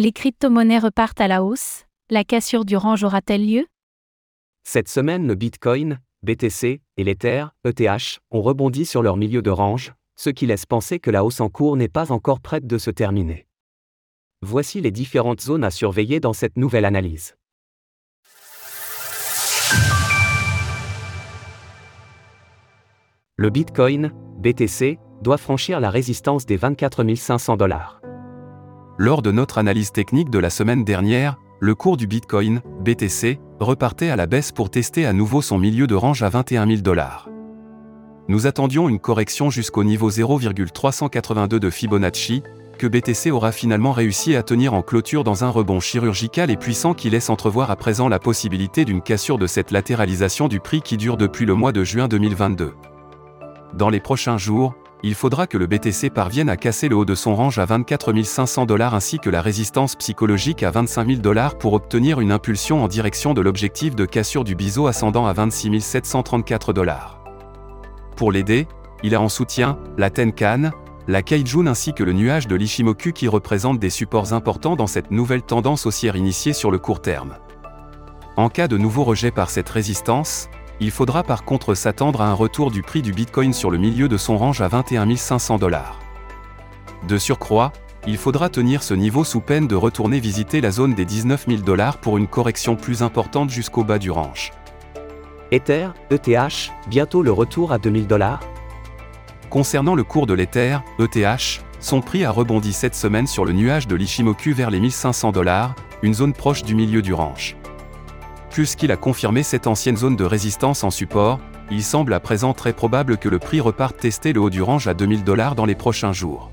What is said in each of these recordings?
Les crypto-monnaies repartent à la hausse La cassure du range aura-t-elle lieu? Cette semaine, le Bitcoin, BTC et l'Ether, ETH, ont rebondi sur leur milieu de range, ce qui laisse penser que la hausse en cours n'est pas encore prête de se terminer. Voici les différentes zones à surveiller dans cette nouvelle analyse. Le Bitcoin, BTC, doit franchir la résistance des 24 500 dollars. Lors de notre analyse technique de la semaine dernière, le cours du Bitcoin, BTC, repartait à la baisse pour tester à nouveau son milieu de range à 21 000 dollars. Nous attendions une correction jusqu'au niveau 0,382 de Fibonacci, que BTC aura finalement réussi à tenir en clôture dans un rebond chirurgical et puissant qui laisse entrevoir à présent la possibilité d'une cassure de cette latéralisation du prix qui dure depuis le mois de juin 2022. Dans les prochains jours, il faudra que le BTC parvienne à casser le haut de son range à 24 500 dollars ainsi que la résistance psychologique à 25 000 dollars pour obtenir une impulsion en direction de l'objectif de cassure du biseau ascendant à 26 734 dollars. Pour l'aider, il a en soutien la Tenkan, la Kaijun ainsi que le nuage de l'Ishimoku qui représentent des supports importants dans cette nouvelle tendance haussière initiée sur le court terme. En cas de nouveau rejet par cette résistance, il faudra par contre s'attendre à un retour du prix du Bitcoin sur le milieu de son range à 21 500 dollars. De surcroît, il faudra tenir ce niveau sous peine de retourner visiter la zone des 19 000 dollars pour une correction plus importante jusqu'au bas du range. Ether, ETH, bientôt le retour à 2000 dollars Concernant le cours de l'Ether, ETH, son prix a rebondi cette semaine sur le nuage de l'Ishimoku vers les 1500 dollars, une zone proche du milieu du range qu'il a confirmé cette ancienne zone de résistance en support, il semble à présent très probable que le prix reparte tester le haut du range à 2000 dollars dans les prochains jours.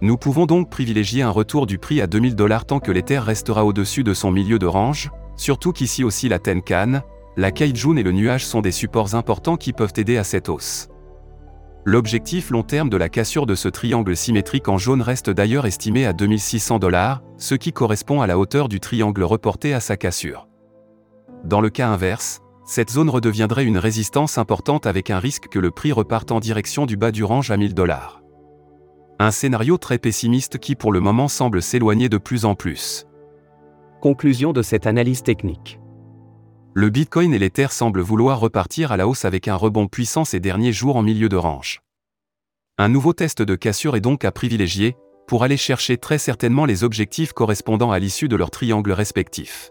Nous pouvons donc privilégier un retour du prix à 2000 dollars tant que l'Ether restera au-dessus de son milieu de range, surtout qu'ici aussi la Tenkan, la Kaijun et le nuage sont des supports importants qui peuvent aider à cette hausse. L'objectif long terme de la cassure de ce triangle symétrique en jaune reste d'ailleurs estimé à 2600 dollars, ce qui correspond à la hauteur du triangle reporté à sa cassure. Dans le cas inverse, cette zone redeviendrait une résistance importante avec un risque que le prix reparte en direction du bas du range à 1000 dollars. Un scénario très pessimiste qui pour le moment semble s'éloigner de plus en plus. Conclusion de cette analyse technique. Le Bitcoin et l'Ether semblent vouloir repartir à la hausse avec un rebond puissant ces derniers jours en milieu de range. Un nouveau test de cassure est donc à privilégier, pour aller chercher très certainement les objectifs correspondant à l'issue de leurs triangles respectifs.